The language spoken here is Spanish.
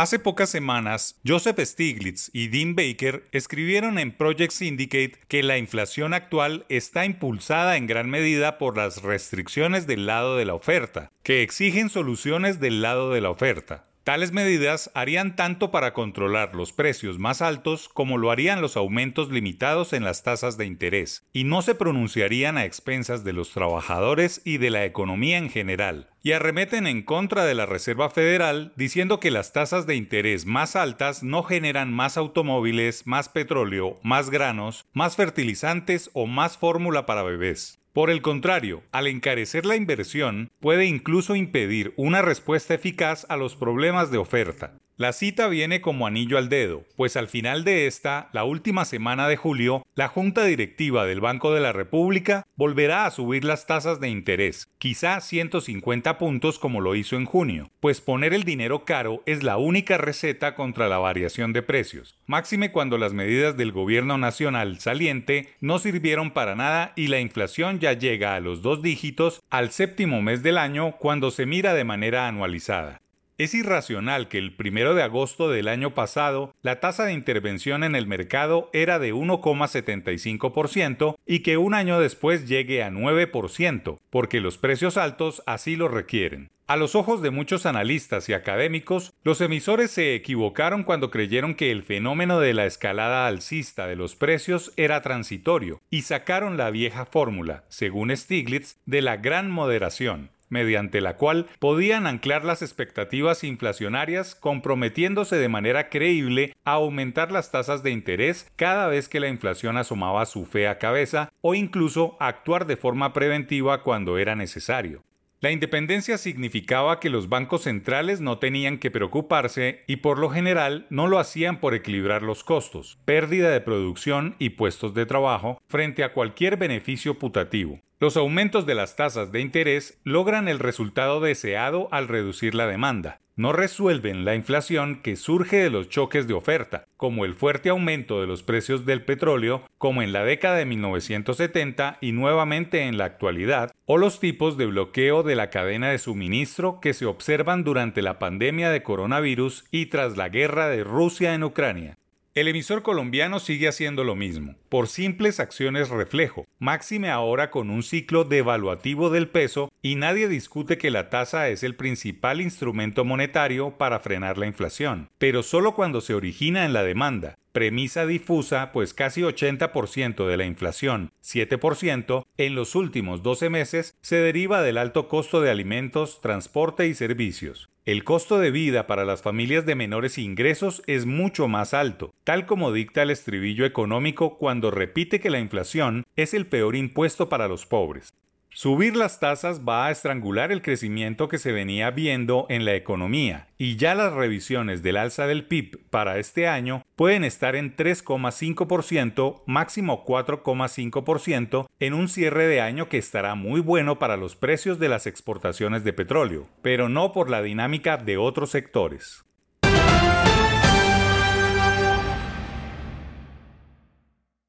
Hace pocas semanas, Joseph Stiglitz y Dean Baker escribieron en Project Syndicate que la inflación actual está impulsada en gran medida por las restricciones del lado de la oferta, que exigen soluciones del lado de la oferta. Tales medidas harían tanto para controlar los precios más altos como lo harían los aumentos limitados en las tasas de interés, y no se pronunciarían a expensas de los trabajadores y de la economía en general, y arremeten en contra de la Reserva Federal diciendo que las tasas de interés más altas no generan más automóviles, más petróleo, más granos, más fertilizantes o más fórmula para bebés. Por el contrario, al encarecer la inversión, puede incluso impedir una respuesta eficaz a los problemas de oferta. La cita viene como anillo al dedo, pues al final de esta, la última semana de julio, la Junta Directiva del Banco de la República volverá a subir las tasas de interés, quizá 150 puntos como lo hizo en junio, pues poner el dinero caro es la única receta contra la variación de precios, máxime cuando las medidas del gobierno nacional saliente no sirvieron para nada y la inflación ya llega a los dos dígitos al séptimo mes del año cuando se mira de manera anualizada. Es irracional que el primero de agosto del año pasado la tasa de intervención en el mercado era de 1,75% y que un año después llegue a 9%, porque los precios altos así lo requieren. A los ojos de muchos analistas y académicos, los emisores se equivocaron cuando creyeron que el fenómeno de la escalada alcista de los precios era transitorio y sacaron la vieja fórmula, según Stiglitz, de la gran moderación mediante la cual podían anclar las expectativas inflacionarias comprometiéndose de manera creíble a aumentar las tasas de interés cada vez que la inflación asomaba su fea cabeza o incluso actuar de forma preventiva cuando era necesario. La independencia significaba que los bancos centrales no tenían que preocuparse y por lo general no lo hacían por equilibrar los costos, pérdida de producción y puestos de trabajo frente a cualquier beneficio putativo. Los aumentos de las tasas de interés logran el resultado deseado al reducir la demanda. No resuelven la inflación que surge de los choques de oferta, como el fuerte aumento de los precios del petróleo, como en la década de 1970 y nuevamente en la actualidad, o los tipos de bloqueo de la cadena de suministro que se observan durante la pandemia de coronavirus y tras la guerra de Rusia en Ucrania. El emisor colombiano sigue haciendo lo mismo, por simples acciones reflejo, máxime ahora con un ciclo devaluativo del peso y nadie discute que la tasa es el principal instrumento monetario para frenar la inflación, pero solo cuando se origina en la demanda, premisa difusa, pues casi 80% de la inflación, 7%, en los últimos 12 meses se deriva del alto costo de alimentos, transporte y servicios. El costo de vida para las familias de menores ingresos es mucho más alto, tal como dicta el estribillo económico cuando repite que la inflación es el peor impuesto para los pobres. Subir las tasas va a estrangular el crecimiento que se venía viendo en la economía y ya las revisiones del alza del PIB para este año pueden estar en 3,5%, máximo 4,5% en un cierre de año que estará muy bueno para los precios de las exportaciones de petróleo, pero no por la dinámica de otros sectores.